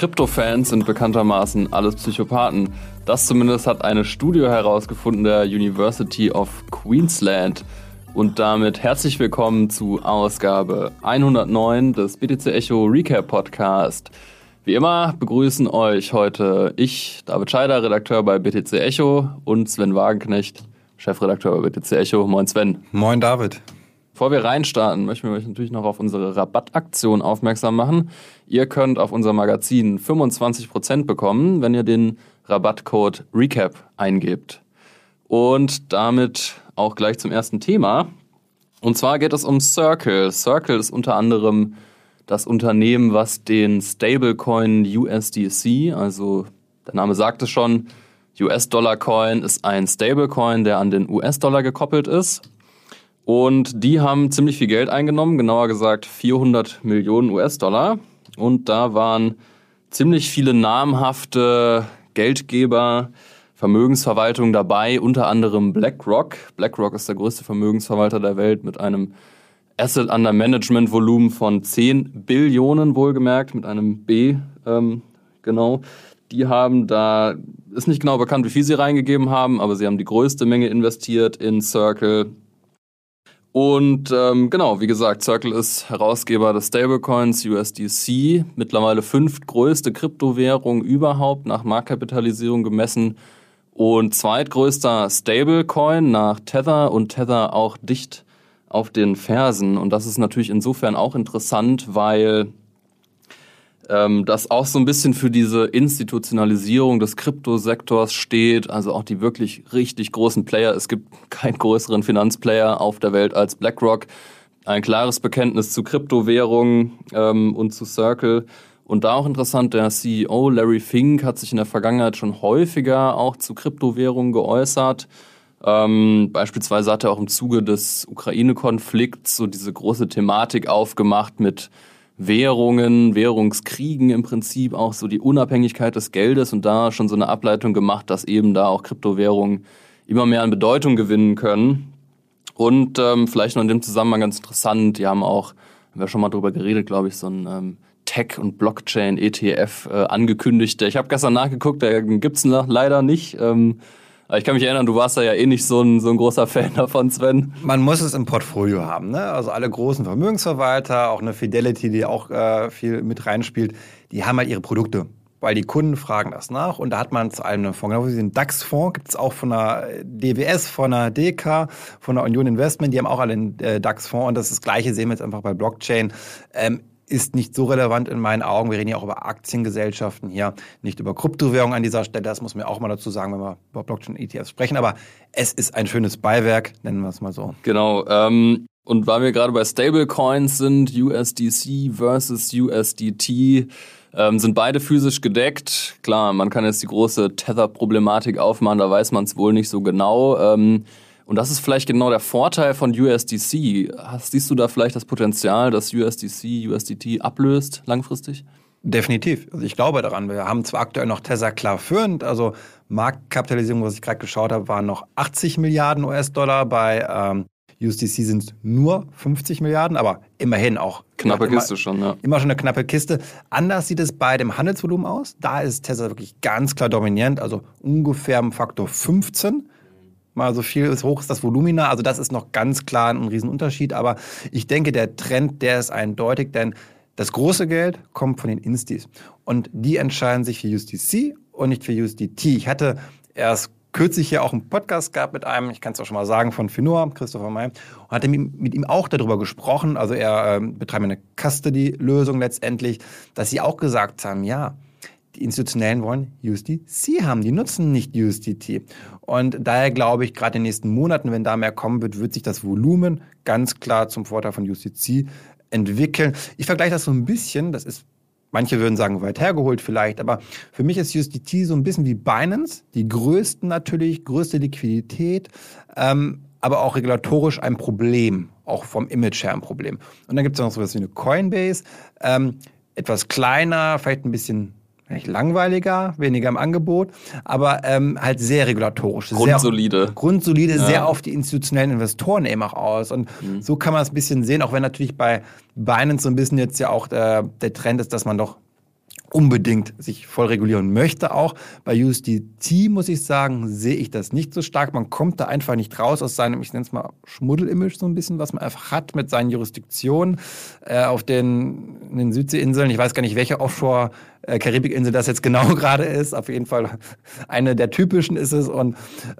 Krypto-Fans sind bekanntermaßen alles Psychopathen. Das zumindest hat eine Studie herausgefunden der University of Queensland. Und damit herzlich willkommen zu Ausgabe 109 des BTC Echo Recap Podcast. Wie immer begrüßen euch heute ich, David Scheider, Redakteur bei BTC Echo und Sven Wagenknecht, Chefredakteur bei BTC Echo. Moin Sven. Moin David. Bevor wir reinstarten, möchten wir euch natürlich noch auf unsere Rabattaktion aufmerksam machen. Ihr könnt auf unser Magazin 25% bekommen, wenn ihr den Rabattcode RECAP eingebt. Und damit auch gleich zum ersten Thema. Und zwar geht es um Circle. Circle ist unter anderem das Unternehmen, was den Stablecoin USDC, also der Name sagt es schon, US-Dollar-Coin ist ein Stablecoin, der an den US-Dollar gekoppelt ist. Und die haben ziemlich viel Geld eingenommen, genauer gesagt 400 Millionen US-Dollar. Und da waren ziemlich viele namhafte Geldgeber, Vermögensverwaltungen dabei, unter anderem BlackRock. BlackRock ist der größte Vermögensverwalter der Welt mit einem Asset Under Management Volumen von 10 Billionen wohlgemerkt, mit einem B, ähm, genau. Die haben da, ist nicht genau bekannt, wie viel sie reingegeben haben, aber sie haben die größte Menge investiert in Circle. Und ähm, genau, wie gesagt, Circle ist Herausgeber des Stablecoins USDC, mittlerweile fünftgrößte Kryptowährung überhaupt nach Marktkapitalisierung gemessen und zweitgrößter Stablecoin nach Tether und Tether auch dicht auf den Fersen. Und das ist natürlich insofern auch interessant, weil ähm, das auch so ein bisschen für diese Institutionalisierung des Kryptosektors steht, also auch die wirklich richtig großen Player. Es gibt keinen größeren Finanzplayer auf der Welt als BlackRock. Ein klares Bekenntnis zu Kryptowährungen ähm, und zu Circle. Und da auch interessant, der CEO Larry Fink hat sich in der Vergangenheit schon häufiger auch zu Kryptowährungen geäußert. Ähm, beispielsweise hat er auch im Zuge des Ukraine-Konflikts so diese große Thematik aufgemacht mit Währungen, Währungskriegen im Prinzip, auch so die Unabhängigkeit des Geldes und da schon so eine Ableitung gemacht, dass eben da auch Kryptowährungen immer mehr an Bedeutung gewinnen können. Und ähm, vielleicht noch in dem Zusammenhang ganz interessant, die haben auch, haben wir schon mal drüber geredet, glaube ich, so ein ähm, Tech- und Blockchain-ETF äh, angekündigt. Ich habe gestern nachgeguckt, der gibt's leider nicht. Ähm, ich kann mich erinnern, du warst da ja eh nicht so ein, so ein großer Fan davon, Sven. Man muss es im Portfolio haben. Ne? Also alle großen Vermögensverwalter, auch eine Fidelity, die auch äh, viel mit reinspielt, die haben halt ihre Produkte. Weil die Kunden fragen das nach und da hat man zu einen Fonds. Genau wie den DAX-Fonds gibt es auch von der DWS, von der DK, von der Union Investment, die haben auch alle einen äh, DAX-Fonds und das, ist das Gleiche sehen wir jetzt einfach bei Blockchain. Ähm, ist nicht so relevant in meinen Augen. Wir reden ja auch über Aktiengesellschaften hier, nicht über Kryptowährungen an dieser Stelle. Das muss man auch mal dazu sagen, wenn wir über Blockchain-ETFs sprechen. Aber es ist ein schönes Beiwerk, nennen wir es mal so. Genau. Ähm, und weil wir gerade bei Stablecoins sind, USDC versus USDT, ähm, sind beide physisch gedeckt. Klar, man kann jetzt die große Tether-Problematik aufmachen, da weiß man es wohl nicht so genau. Ähm, und das ist vielleicht genau der Vorteil von USDC. Hast, siehst du da vielleicht das Potenzial, dass USDC USDT ablöst langfristig? Definitiv. Also ich glaube daran. Wir haben zwar aktuell noch Tesla klar führend, also Marktkapitalisierung, was ich gerade geschaut habe, waren noch 80 Milliarden US-Dollar. Bei ähm, USDC sind es nur 50 Milliarden, aber immerhin auch. Knappe immer, Kiste schon, ja. Immer schon eine knappe Kiste. Anders sieht es bei dem Handelsvolumen aus. Da ist Tesla wirklich ganz klar dominierend, also ungefähr im Faktor 15 mal so viel ist, hoch ist das Volumina. Also das ist noch ganz klar ein Riesenunterschied. Aber ich denke, der Trend, der ist eindeutig, denn das große Geld kommt von den Instis. Und die entscheiden sich für USDC und nicht für USDT. Ich hatte erst kürzlich hier auch einen Podcast gehabt mit einem, ich kann es auch schon mal sagen, von Finor, Christopher May, und hatte mit ihm auch darüber gesprochen. Also er äh, betreibt eine Custody-Lösung letztendlich, dass sie auch gesagt haben, ja, die Institutionellen wollen USDC haben, die nutzen nicht USDT. Und daher glaube ich, gerade in den nächsten Monaten, wenn da mehr kommen wird, wird sich das Volumen ganz klar zum Vorteil von USDC entwickeln. Ich vergleiche das so ein bisschen, das ist Manche würden sagen, weit hergeholt vielleicht, aber für mich ist USDT so ein bisschen wie Binance, die größten natürlich, größte Liquidität, ähm, aber auch regulatorisch ein Problem, auch vom Image her ein Problem. Und dann gibt es noch so etwas wie eine Coinbase, ähm, etwas kleiner, vielleicht ein bisschen langweiliger, weniger im Angebot, aber ähm, halt sehr regulatorisch. Grundsolide. Sehr, grundsolide, ja. sehr auf die institutionellen Investoren eben auch aus. Und mhm. so kann man es ein bisschen sehen, auch wenn natürlich bei Binance so ein bisschen jetzt ja auch der, der Trend ist, dass man doch unbedingt sich voll regulieren möchte auch. Bei USDT muss ich sagen, sehe ich das nicht so stark. Man kommt da einfach nicht raus aus seinem, ich nenne es mal Schmuddel-Image so ein bisschen, was man einfach hat mit seinen Jurisdiktionen äh, auf den, den Südseeinseln. Ich weiß gar nicht, welche Offshore äh, Karibikinsel das jetzt genau gerade ist. Auf jeden Fall eine der typischen ist es. Und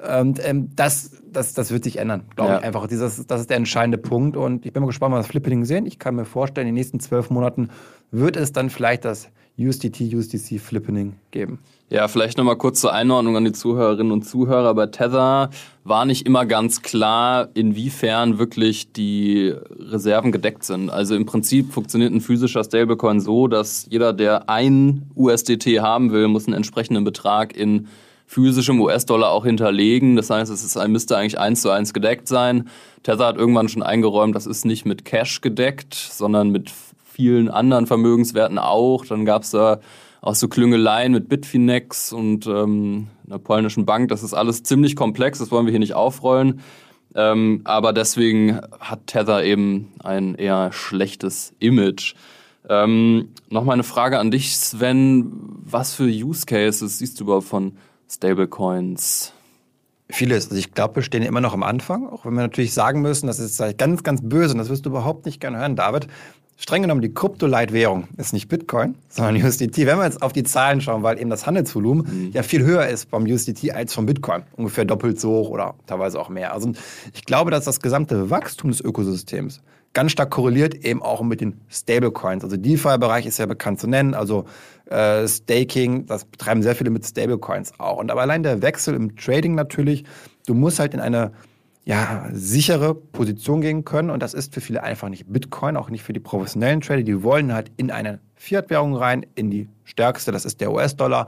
ähm, ähm, das, das, das wird sich ändern, glaube ja. ich einfach. Dieses, das ist der entscheidende Punkt. Und ich bin mal gespannt, was Flippening sehen. Ich kann mir vorstellen, in den nächsten zwölf Monaten wird es dann vielleicht das USDT, USDC Flippening geben. Ja, vielleicht nochmal kurz zur Einordnung an die Zuhörerinnen und Zuhörer. Bei Tether war nicht immer ganz klar, inwiefern wirklich die Reserven gedeckt sind. Also im Prinzip funktioniert ein physischer Stablecoin so, dass jeder, der ein USDT haben will, muss einen entsprechenden Betrag in physischem US-Dollar auch hinterlegen. Das heißt, es ist, müsste eigentlich eins zu eins gedeckt sein. Tether hat irgendwann schon eingeräumt, das ist nicht mit Cash gedeckt, sondern mit vielen anderen Vermögenswerten auch. Dann gab es da auch so Klüngeleien mit Bitfinex und ähm, einer polnischen Bank. Das ist alles ziemlich komplex, das wollen wir hier nicht aufrollen. Ähm, aber deswegen hat Tether eben ein eher schlechtes Image. Ähm, Nochmal eine Frage an dich, Sven. Was für Use Cases siehst du überhaupt von Stablecoins? Vieles. Also ich glaube, wir stehen immer noch am Anfang, auch wenn wir natürlich sagen müssen, das ist ganz, ganz böse und das wirst du überhaupt nicht gerne hören, David streng genommen die Kryptoleitwährung ist nicht Bitcoin, sondern USDT. Wenn wir jetzt auf die Zahlen schauen, weil eben das Handelsvolumen mhm. ja viel höher ist beim USDT als vom Bitcoin. Ungefähr doppelt so hoch oder teilweise auch mehr. Also ich glaube, dass das gesamte Wachstum des Ökosystems ganz stark korreliert eben auch mit den Stablecoins. Also DeFi-Bereich ist ja bekannt zu nennen, also äh, Staking, das betreiben sehr viele mit Stablecoins auch. Und aber allein der Wechsel im Trading natürlich, du musst halt in eine ja, sichere Position gehen können. Und das ist für viele einfach nicht Bitcoin, auch nicht für die professionellen Trader. Die wollen halt in eine Fiat-Währung rein, in die stärkste, das ist der US-Dollar.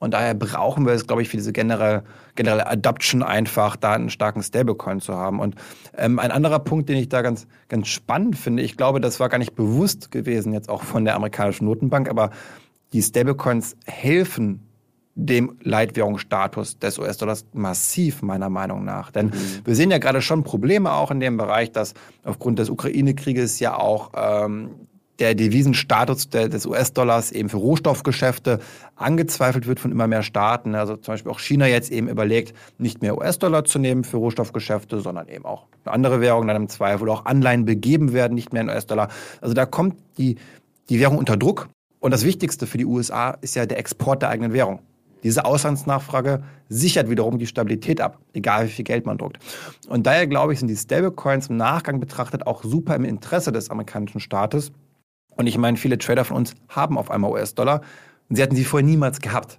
Und daher brauchen wir es, glaube ich, für diese generelle, generelle Adoption einfach, da einen starken Stablecoin zu haben. Und ähm, ein anderer Punkt, den ich da ganz, ganz spannend finde, ich glaube, das war gar nicht bewusst gewesen, jetzt auch von der amerikanischen Notenbank, aber die Stablecoins helfen dem Leitwährungsstatus des US-Dollars massiv, meiner Meinung nach. Denn mhm. wir sehen ja gerade schon Probleme auch in dem Bereich, dass aufgrund des Ukraine-Krieges ja auch ähm, der Devisenstatus des US-Dollars eben für Rohstoffgeschäfte angezweifelt wird von immer mehr Staaten. Also zum Beispiel auch China jetzt eben überlegt, nicht mehr US-Dollar zu nehmen für Rohstoffgeschäfte, sondern eben auch eine andere Währung dann im Zweifel auch Anleihen begeben werden, nicht mehr in US-Dollar. Also da kommt die, die Währung unter Druck. Und das Wichtigste für die USA ist ja der Export der eigenen Währung. Diese Auslandsnachfrage sichert wiederum die Stabilität ab, egal wie viel Geld man druckt. Und daher glaube ich, sind die Stablecoins im Nachgang betrachtet auch super im Interesse des amerikanischen Staates. Und ich meine, viele Trader von uns haben auf einmal US-Dollar und sie hatten sie vorher niemals gehabt.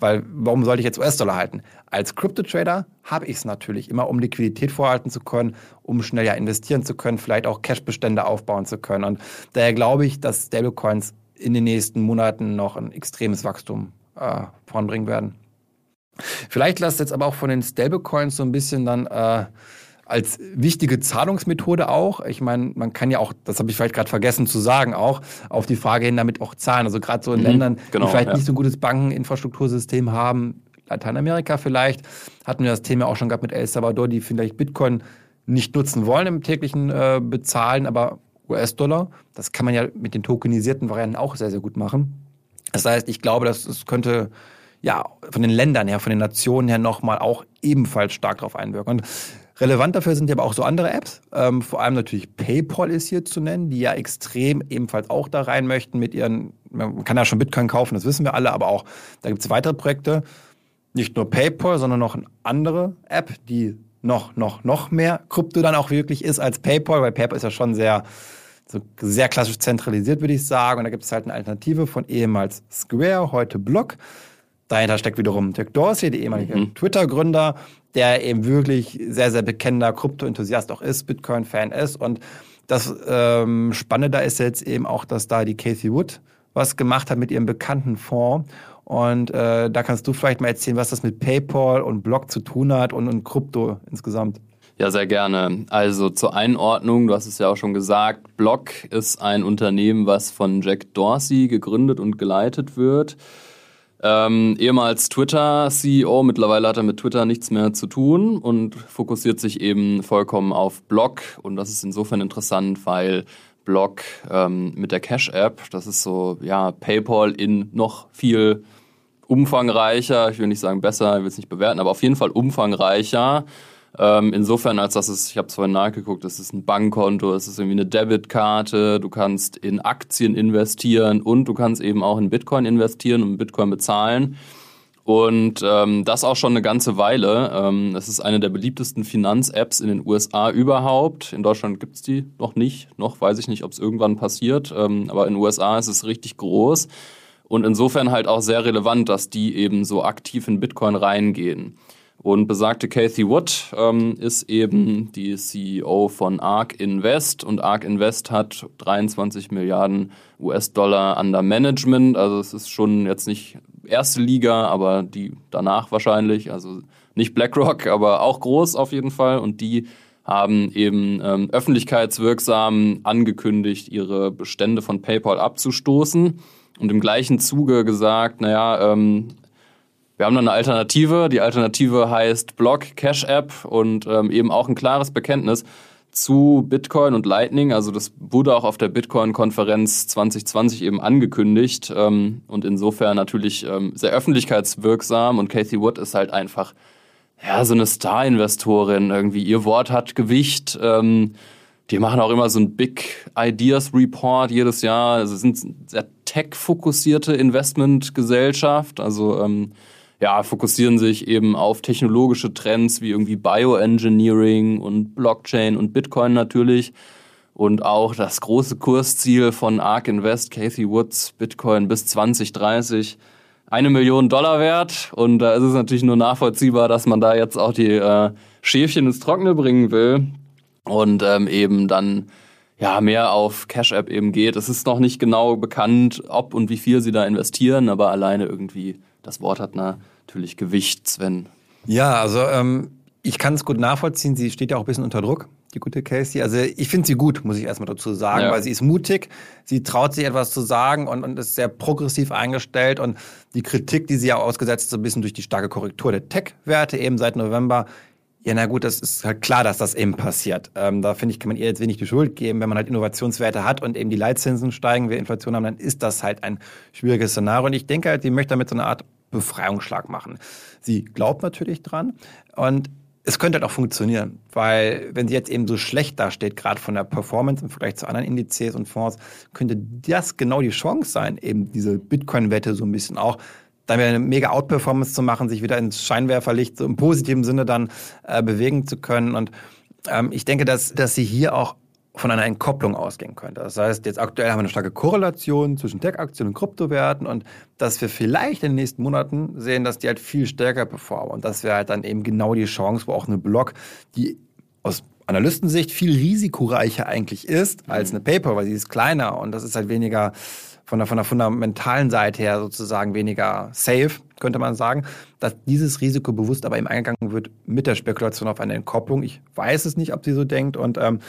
Weil warum sollte ich jetzt US-Dollar halten? Als Crypto-Trader habe ich es natürlich immer, um Liquidität vorhalten zu können, um schnell ja investieren zu können, vielleicht auch Cash-Bestände aufbauen zu können. Und daher glaube ich, dass Stablecoins in den nächsten Monaten noch ein extremes Wachstum äh, voranbringen werden. Vielleicht lasst jetzt aber auch von den Stablecoins so ein bisschen dann äh, als wichtige Zahlungsmethode auch. Ich meine, man kann ja auch, das habe ich vielleicht gerade vergessen zu sagen, auch auf die Frage hin damit auch zahlen. Also gerade so in mhm, Ländern, genau, die vielleicht ja. nicht so ein gutes Bankeninfrastruktursystem haben, Lateinamerika vielleicht, hatten wir das Thema auch schon gehabt mit El Salvador, die vielleicht Bitcoin nicht nutzen wollen im täglichen äh, Bezahlen, aber US-Dollar, das kann man ja mit den tokenisierten Varianten auch sehr, sehr gut machen. Das heißt, ich glaube, dass es könnte ja von den Ländern her, von den Nationen her nochmal auch ebenfalls stark darauf einwirken. Und relevant dafür sind ja aber auch so andere Apps. Ähm, vor allem natürlich PayPal ist hier zu nennen, die ja extrem ebenfalls auch da rein möchten mit ihren, man kann ja schon Bitcoin kaufen, das wissen wir alle, aber auch da gibt es weitere Projekte. Nicht nur PayPal, sondern noch eine andere App, die noch, noch, noch mehr Krypto dann auch wirklich ist als PayPal, weil PayPal ist ja schon sehr so sehr klassisch zentralisiert, würde ich sagen. Und da gibt es halt eine Alternative von ehemals Square, heute Block. Dahinter steckt wiederum Dirk Dorsey, der ehemalige mhm. Twitter-Gründer, der eben wirklich sehr, sehr bekennender Krypto-Enthusiast auch ist, Bitcoin-Fan ist. Und das ähm, Spannende da ist jetzt eben auch, dass da die Casey Wood was gemacht hat mit ihrem bekannten Fonds. Und äh, da kannst du vielleicht mal erzählen, was das mit PayPal und Block zu tun hat und, und Krypto insgesamt. Ja, sehr gerne. Also zur Einordnung, du hast es ja auch schon gesagt, Block ist ein Unternehmen, was von Jack Dorsey gegründet und geleitet wird. Ähm, ehemals Twitter-CEO, mittlerweile hat er mit Twitter nichts mehr zu tun und fokussiert sich eben vollkommen auf Block. Und das ist insofern interessant, weil Block ähm, mit der Cash-App. Das ist so, ja, PayPal in noch viel umfangreicher. Ich will nicht sagen besser, ich will es nicht bewerten, aber auf jeden Fall umfangreicher. Ähm, insofern, als dass es, ich habe es vorhin nachgeguckt, es ist ein Bankkonto, es ist irgendwie eine Debitkarte, du kannst in Aktien investieren und du kannst eben auch in Bitcoin investieren und Bitcoin bezahlen. Und ähm, das auch schon eine ganze Weile. Ähm, es ist eine der beliebtesten Finanz-Apps in den USA überhaupt. In Deutschland gibt's die noch nicht. Noch weiß ich nicht, ob es irgendwann passiert. Ähm, aber in den USA ist es richtig groß. Und insofern halt auch sehr relevant, dass die eben so aktiv in Bitcoin reingehen. Und besagte Kathy Wood ähm, ist eben die CEO von ARK Invest und ARK Invest hat 23 Milliarden US-Dollar under Management. Also es ist schon jetzt nicht erste Liga, aber die danach wahrscheinlich. Also nicht BlackRock, aber auch groß auf jeden Fall. Und die haben eben ähm, öffentlichkeitswirksam angekündigt, ihre Bestände von PayPal abzustoßen und im gleichen Zuge gesagt, naja, ähm, wir haben noch eine Alternative. Die Alternative heißt Block Cash App und ähm, eben auch ein klares Bekenntnis zu Bitcoin und Lightning. Also das wurde auch auf der Bitcoin-Konferenz 2020 eben angekündigt ähm, und insofern natürlich ähm, sehr öffentlichkeitswirksam. Und Kathy Wood ist halt einfach ja so eine Star-Investorin. Irgendwie ihr Wort hat Gewicht. Ähm, die machen auch immer so ein Big Ideas Report jedes Jahr. Also sind sehr tech-fokussierte Investmentgesellschaft. Also ähm, ja, fokussieren sich eben auf technologische Trends wie irgendwie Bioengineering und Blockchain und Bitcoin natürlich. Und auch das große Kursziel von ARK Invest, Kathy Woods, Bitcoin bis 2030, eine Million Dollar wert. Und da ist es natürlich nur nachvollziehbar, dass man da jetzt auch die äh, Schäfchen ins Trockene bringen will und ähm, eben dann ja mehr auf Cash App eben geht. Es ist noch nicht genau bekannt, ob und wie viel sie da investieren, aber alleine irgendwie das Wort hat natürlich Gewicht, Sven. Ja, also ähm, ich kann es gut nachvollziehen. Sie steht ja auch ein bisschen unter Druck, die gute Casey. Also ich finde sie gut, muss ich erstmal dazu sagen, ja. weil sie ist mutig, sie traut sich etwas zu sagen und, und ist sehr progressiv eingestellt. Und die Kritik, die sie ja ausgesetzt ist, so ein bisschen durch die starke Korrektur der Tech-Werte eben seit November, ja, na gut, das ist halt klar, dass das eben passiert. Ähm, da finde ich, kann man ihr jetzt wenig die Schuld geben. Wenn man halt Innovationswerte hat und eben die Leitzinsen steigen, wir Inflation haben, dann ist das halt ein schwieriges Szenario. Und ich denke halt, sie möchte damit so eine Art Befreiungsschlag machen. Sie glaubt natürlich dran und es könnte halt auch funktionieren, weil wenn sie jetzt eben so schlecht dasteht, gerade von der Performance im Vergleich zu anderen Indizes und Fonds, könnte das genau die Chance sein, eben diese Bitcoin-Wette so ein bisschen auch dann wieder eine mega Outperformance zu machen, sich wieder ins Scheinwerferlicht so im positiven Sinne dann äh, bewegen zu können. Und ähm, ich denke, dass, dass sie hier auch von einer Entkopplung ausgehen könnte. Das heißt, jetzt aktuell haben wir eine starke Korrelation zwischen Tech-Aktien und Kryptowerten und dass wir vielleicht in den nächsten Monaten sehen, dass die halt viel stärker performen. Und das wäre halt dann eben genau die Chance, wo auch eine Block, die aus Analystensicht viel risikoreicher eigentlich ist als eine Paper, weil sie ist kleiner und das ist halt weniger von der, von der fundamentalen Seite her sozusagen weniger safe, könnte man sagen, dass dieses Risiko bewusst aber eben eingegangen wird mit der Spekulation auf eine Entkopplung. Ich weiß es nicht, ob sie so denkt und ähm,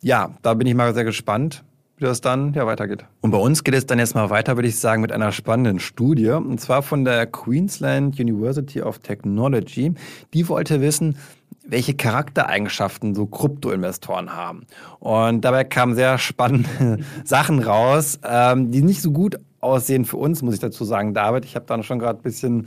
ja, da bin ich mal sehr gespannt wie das dann ja weitergeht. Und bei uns geht es dann jetzt mal weiter, würde ich sagen, mit einer spannenden Studie. Und zwar von der Queensland University of Technology. Die wollte wissen, welche Charaktereigenschaften so Kryptoinvestoren haben. Und dabei kamen sehr spannende Sachen raus, ähm, die nicht so gut aussehen für uns, muss ich dazu sagen, David. Ich habe da schon gerade ein bisschen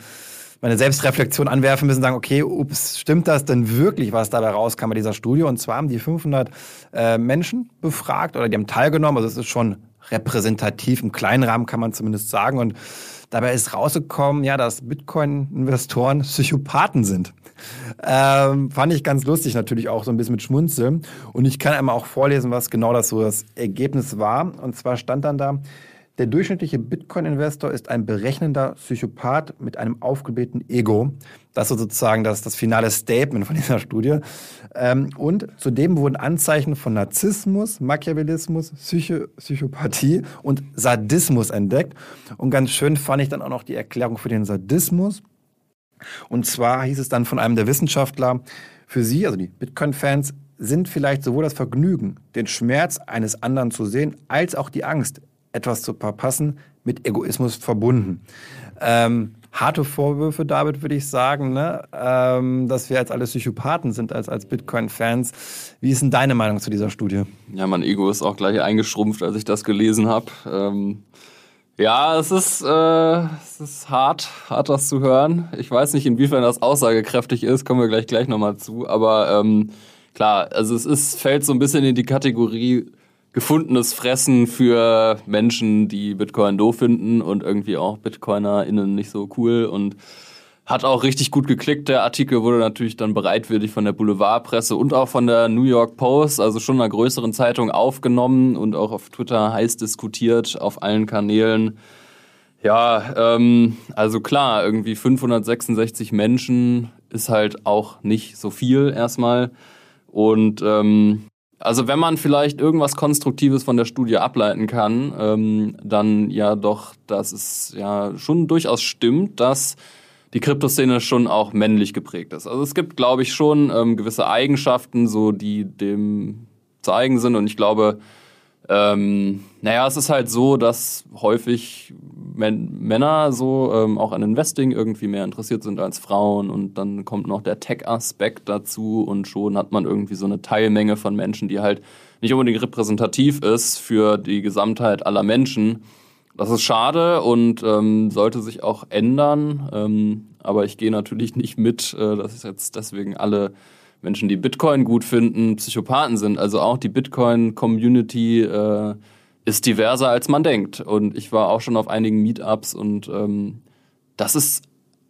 meine Selbstreflexion anwerfen müssen, sagen, okay, ups, stimmt das denn wirklich, was dabei rauskam bei dieser Studie? Und zwar haben die 500 äh, Menschen befragt oder die haben teilgenommen, also es ist schon repräsentativ, im kleinen Rahmen kann man zumindest sagen. Und dabei ist rausgekommen, ja, dass Bitcoin-Investoren Psychopathen sind. Ähm, fand ich ganz lustig, natürlich auch so ein bisschen mit Schmunzeln. Und ich kann einmal auch vorlesen, was genau das so das Ergebnis war. Und zwar stand dann da, der durchschnittliche Bitcoin-Investor ist ein berechnender Psychopath mit einem aufgeblähten Ego. Das ist sozusagen das, das finale Statement von dieser Studie. Ähm, und zudem wurden Anzeichen von Narzissmus, Machiavellismus, Psycho Psychopathie und Sadismus entdeckt. Und ganz schön fand ich dann auch noch die Erklärung für den Sadismus. Und zwar hieß es dann von einem der Wissenschaftler, für sie, also die Bitcoin-Fans, sind vielleicht sowohl das Vergnügen, den Schmerz eines anderen zu sehen, als auch die Angst, etwas zu verpassen, mit Egoismus verbunden. Ähm, harte Vorwürfe, David, würde ich sagen, ne? ähm, dass wir als alle Psychopathen sind, als, als Bitcoin-Fans. Wie ist denn deine Meinung zu dieser Studie? Ja, mein Ego ist auch gleich eingeschrumpft, als ich das gelesen habe. Ähm, ja, es ist, äh, es ist hart, hart das zu hören. Ich weiß nicht, inwiefern das aussagekräftig ist, kommen wir gleich gleich nochmal zu. Aber ähm, klar, also es ist, fällt so ein bisschen in die Kategorie gefundenes Fressen für Menschen, die Bitcoin doof finden und irgendwie auch BitcoinerInnen nicht so cool und hat auch richtig gut geklickt. Der Artikel wurde natürlich dann bereitwillig von der Boulevardpresse und auch von der New York Post, also schon einer größeren Zeitung, aufgenommen und auch auf Twitter heiß diskutiert, auf allen Kanälen. Ja, ähm, also klar, irgendwie 566 Menschen ist halt auch nicht so viel erstmal. Und ähm, also wenn man vielleicht irgendwas Konstruktives von der Studie ableiten kann, ähm, dann ja doch, dass es ja schon durchaus stimmt, dass die Kryptoszene schon auch männlich geprägt ist. Also es gibt, glaube ich, schon ähm, gewisse Eigenschaften, so die dem zu eigen sind. Und ich glaube, ähm, naja, es ist halt so, dass häufig Männer so ähm, auch an Investing irgendwie mehr interessiert sind als Frauen und dann kommt noch der Tech-Aspekt dazu und schon hat man irgendwie so eine Teilmenge von Menschen, die halt nicht unbedingt repräsentativ ist für die Gesamtheit aller Menschen. Das ist schade und ähm, sollte sich auch ändern, ähm, aber ich gehe natürlich nicht mit, äh, dass jetzt deswegen alle Menschen, die Bitcoin gut finden, Psychopathen sind. Also auch die Bitcoin-Community äh, ist diverser, als man denkt. Und ich war auch schon auf einigen Meetups und ähm, das ist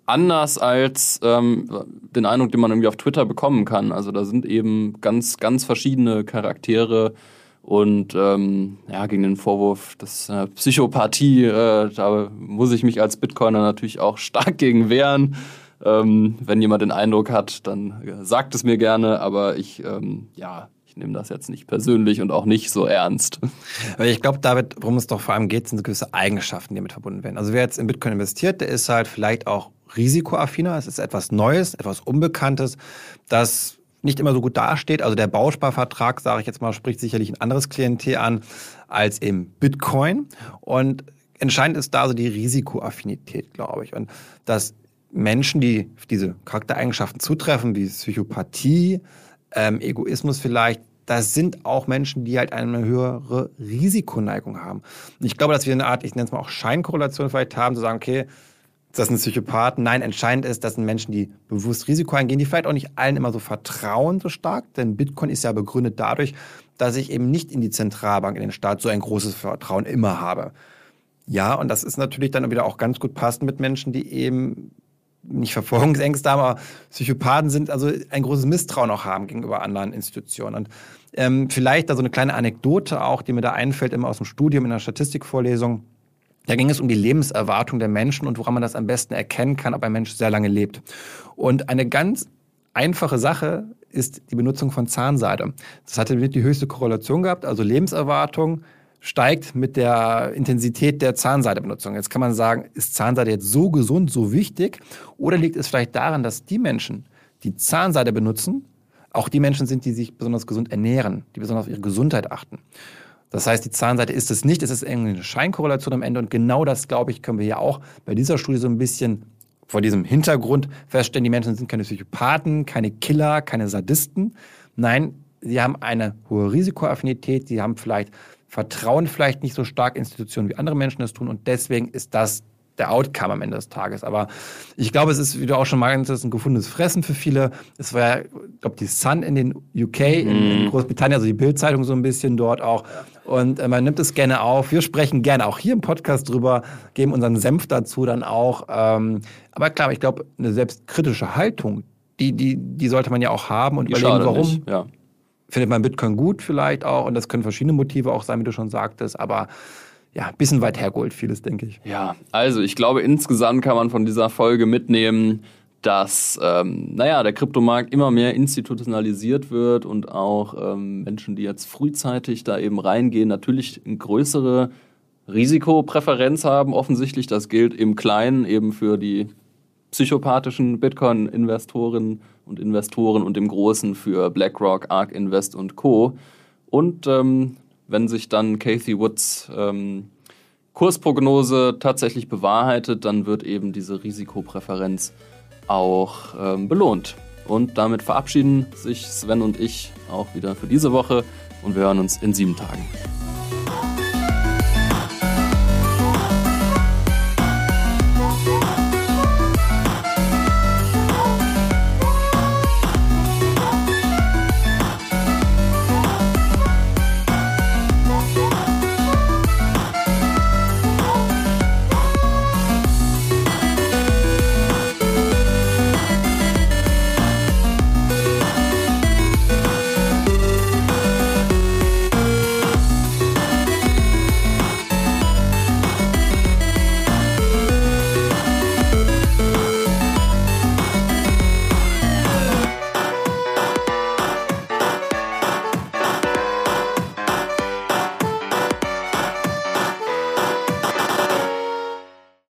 anders als ähm, den Eindruck, den man irgendwie auf Twitter bekommen kann. Also da sind eben ganz, ganz verschiedene Charaktere und ähm, ja, gegen den Vorwurf des äh, Psychopathie, äh, da muss ich mich als Bitcoiner natürlich auch stark gegen wehren. Ähm, wenn jemand den Eindruck hat, dann äh, sagt es mir gerne, aber ich, ähm, ja, ich nehme das jetzt nicht persönlich und auch nicht so ernst. Ich glaube, David, worum es doch vor allem geht, sind gewisse Eigenschaften, die damit verbunden werden. Also wer jetzt in Bitcoin investiert, der ist halt vielleicht auch risikoaffiner. Es ist etwas Neues, etwas Unbekanntes, das nicht immer so gut dasteht. Also der Bausparvertrag, sage ich jetzt mal, spricht sicherlich ein anderes Klientel an als im Bitcoin. Und entscheidend ist da so die Risikoaffinität, glaube ich. Und dass Menschen, die diese Charaktereigenschaften zutreffen, wie Psychopathie, ähm, Egoismus vielleicht, das sind auch Menschen, die halt eine höhere Risikoneigung haben. Und ich glaube, dass wir eine Art, ich nenne es mal auch Scheinkorrelation vielleicht haben, zu sagen, okay, das sind Psychopathen. Nein, entscheidend ist, das sind Menschen, die bewusst Risiko eingehen, die vielleicht auch nicht allen immer so vertrauen so stark, denn Bitcoin ist ja begründet dadurch, dass ich eben nicht in die Zentralbank, in den Staat so ein großes Vertrauen immer habe. Ja, und das ist natürlich dann wieder auch ganz gut passend mit Menschen, die eben nicht Verfolgungsängste haben, aber Psychopathen sind, also ein großes Misstrauen auch haben gegenüber anderen Institutionen. Und ähm, vielleicht da so eine kleine Anekdote auch, die mir da einfällt, immer aus dem Studium in der Statistikvorlesung. Da ging es um die Lebenserwartung der Menschen und woran man das am besten erkennen kann, ob ein Mensch sehr lange lebt. Und eine ganz einfache Sache ist die Benutzung von Zahnseide. Das hatte die höchste Korrelation gehabt, also Lebenserwartung steigt mit der Intensität der Zahnseidebenutzung. Jetzt kann man sagen, ist Zahnseide jetzt so gesund, so wichtig? Oder liegt es vielleicht daran, dass die Menschen, die Zahnseide benutzen, auch die Menschen sind, die sich besonders gesund ernähren, die besonders auf ihre Gesundheit achten? Das heißt, die Zahnseite ist es nicht, es ist irgendwie eine Scheinkorrelation am Ende. Und genau das, glaube ich, können wir ja auch bei dieser Studie so ein bisschen vor diesem Hintergrund feststellen, die Menschen sind keine Psychopathen, keine Killer, keine Sadisten. Nein, sie haben eine hohe Risikoaffinität, sie haben vielleicht vertrauen vielleicht nicht so stark Institutionen, wie andere Menschen das tun. Und deswegen ist das der Outcome am Ende des Tages. Aber ich glaube, es ist, wie du auch schon meintest, ein gefundenes Fressen für viele. Es war ja, ich glaube, die Sun in den UK, in, in mhm. Großbritannien, also die Bildzeitung so ein bisschen dort auch. Und äh, man nimmt es gerne auf. Wir sprechen gerne auch hier im Podcast drüber, geben unseren Senf dazu dann auch. Ähm, aber klar, ich glaube, eine selbstkritische Haltung, die, die, die sollte man ja auch haben und die überlegen, warum. Ja findet man Bitcoin gut vielleicht auch und das können verschiedene Motive auch sein, wie du schon sagtest, aber ja, ein bisschen weit hergeholt vieles, denke ich. Ja, also ich glaube, insgesamt kann man von dieser Folge mitnehmen, dass, ähm, naja, der Kryptomarkt immer mehr institutionalisiert wird und auch ähm, Menschen, die jetzt frühzeitig da eben reingehen, natürlich eine größere Risikopräferenz haben, offensichtlich. Das gilt im Kleinen eben für die psychopathischen Bitcoin-Investoren und Investoren und im Großen für BlackRock, ARK Invest und Co. Und ähm, wenn sich dann Kathy Woods ähm, Kursprognose tatsächlich bewahrheitet, dann wird eben diese Risikopräferenz auch ähm, belohnt. Und damit verabschieden sich Sven und ich auch wieder für diese Woche und wir hören uns in sieben Tagen.